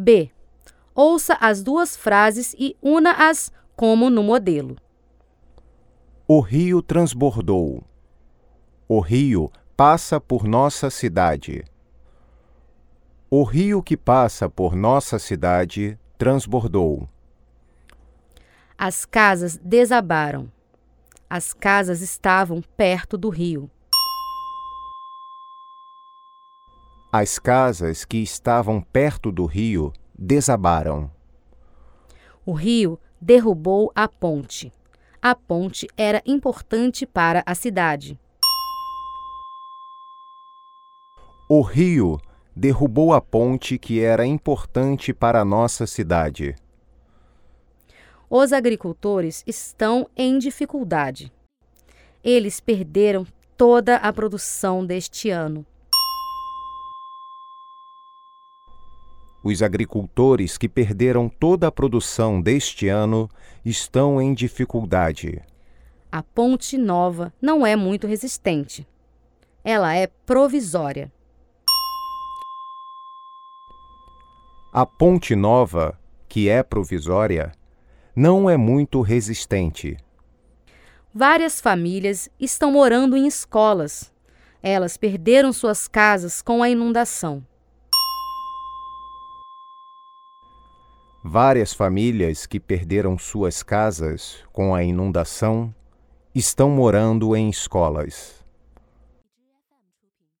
B. Ouça as duas frases e una-as como no modelo. O rio transbordou. O rio passa por nossa cidade. O rio que passa por nossa cidade transbordou. As casas desabaram. As casas estavam perto do rio. As casas que estavam perto do rio desabaram. O rio derrubou a ponte. A ponte era importante para a cidade. O rio derrubou a ponte que era importante para a nossa cidade. Os agricultores estão em dificuldade. Eles perderam toda a produção deste ano. Os agricultores que perderam toda a produção deste ano estão em dificuldade. A ponte nova não é muito resistente. Ela é provisória. A ponte nova, que é provisória, não é muito resistente. Várias famílias estão morando em escolas. Elas perderam suas casas com a inundação. Várias famílias que perderam suas casas com a inundação estão morando em escolas.